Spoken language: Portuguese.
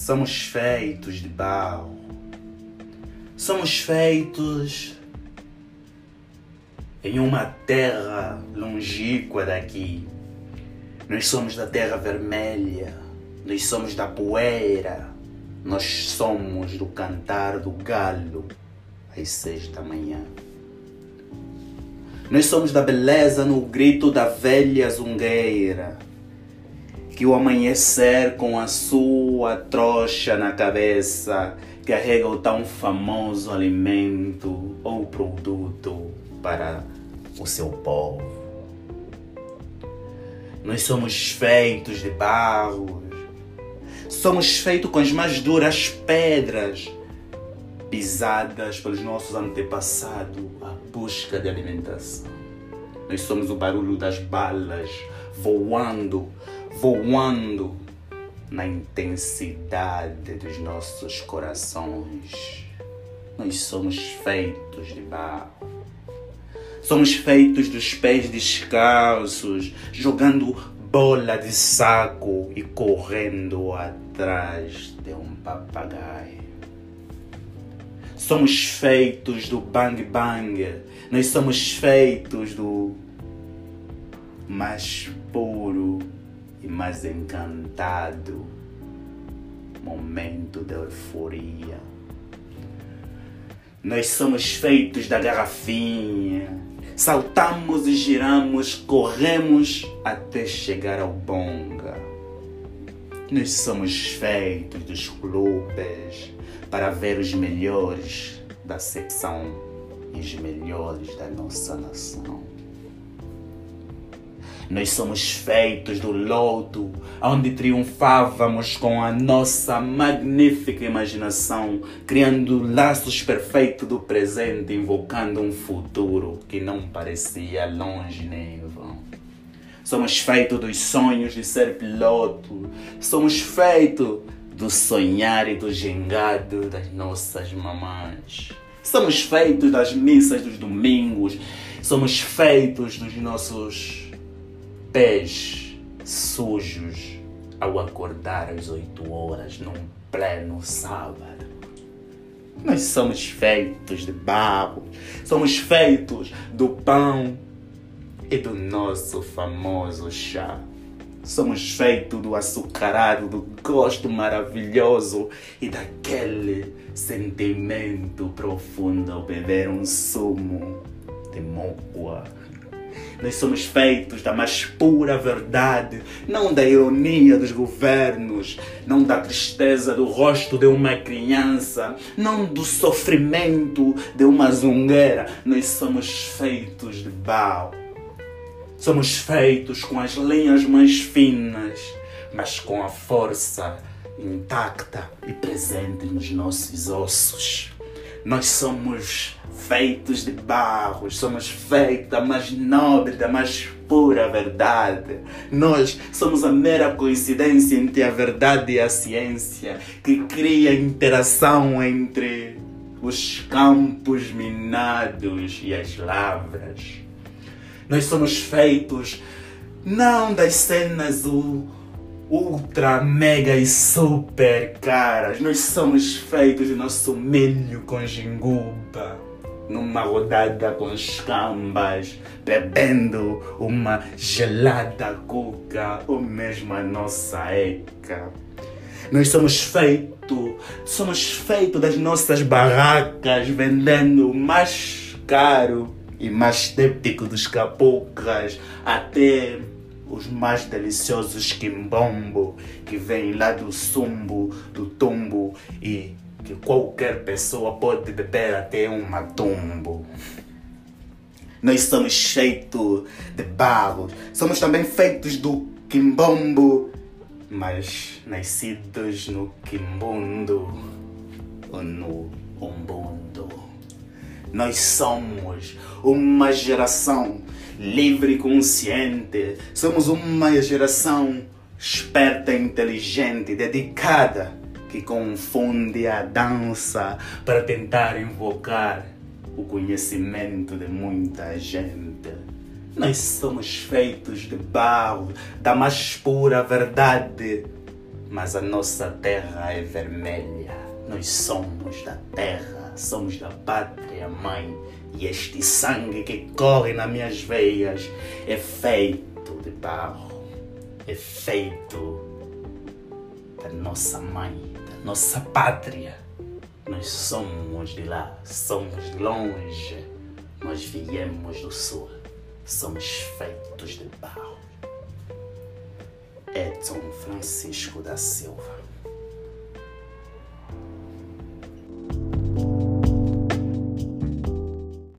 Somos feitos de barro. Somos feitos em uma terra longínqua daqui. Nós somos da terra vermelha, nós somos da poeira, nós somos do cantar do galo às seis da manhã. Nós somos da beleza no grito da velha zungueira, que o amanhecer com a sua trouxa na cabeça carrega o tão famoso alimento ou produto para o seu povo. Nós somos feitos de barro, somos feitos com as mais duras pedras pisadas pelos nossos antepassados à busca de alimentação. Nós somos o barulho das balas voando, voando na intensidade dos nossos corações. Nós somos feitos de barro. Somos feitos dos pés descalços, jogando bola de saco e correndo atrás de um papagaio. Somos feitos do bang bang, nós somos feitos do mais puro e mais encantado momento de euforia. Nós somos feitos da garrafinha. Saltamos e giramos, corremos até chegar ao bonga. Nós somos feitos dos clubes para ver os melhores da secção e os melhores da nossa nação. Nós somos feitos do lodo, onde triunfávamos com a nossa magnífica imaginação, criando laços perfeitos do presente, invocando um futuro que não parecia longe nem vão. Somos feitos dos sonhos de ser piloto, somos feitos do sonhar e do gingado das nossas mamães. Somos feitos das missas dos domingos, somos feitos dos nossos pés sujos ao acordar às 8 horas num pleno sábado. Nós somos feitos de barro, somos feitos do pão e do nosso famoso chá. Somos feitos do açucarado, do gosto maravilhoso e daquele sentimento profundo ao beber um sumo de mocoa nós somos feitos da mais pura verdade, não da ironia dos governos, não da tristeza do rosto de uma criança, não do sofrimento de uma zungueira. Nós somos feitos de barro. Somos feitos com as linhas mais finas, mas com a força intacta e presente nos nossos ossos. Nós somos feitos de barro, somos feitos da mais nobre, da mais pura verdade. Nós somos a mera coincidência entre a verdade e a ciência que cria interação entre os campos minados e as lavras. Nós somos feitos não das cenas ultra, mega e super caras. Nós somos feitos de nosso milho com ginguba, numa rodada com escambas, bebendo uma gelada cuca ou mesmo a nossa eca. Nós somos feitos, somos feitos das nossas barracas vendendo mais caro e mais típico dos capucas até os mais deliciosos quimbombo que vêm lá do sumbo, do tumbo e que qualquer pessoa pode beber até um matumbo. Nós somos feitos de barro, somos também feitos do quimbombo, mas nascidos no quimbundo ou no umbundo. Nós somos uma geração livre e consciente. Somos uma geração esperta inteligente, dedicada, que confunde a dança para tentar invocar o conhecimento de muita gente. Nós somos feitos de barro, da mais pura verdade, mas a nossa terra é vermelha. Nós somos da terra, somos da pátria mãe. E este sangue que corre nas minhas veias é feito de barro, é feito da nossa mãe, da nossa pátria. Nós somos de lá, somos longe, nós viemos do sul, somos feitos de barro. Edson Francisco da Silva.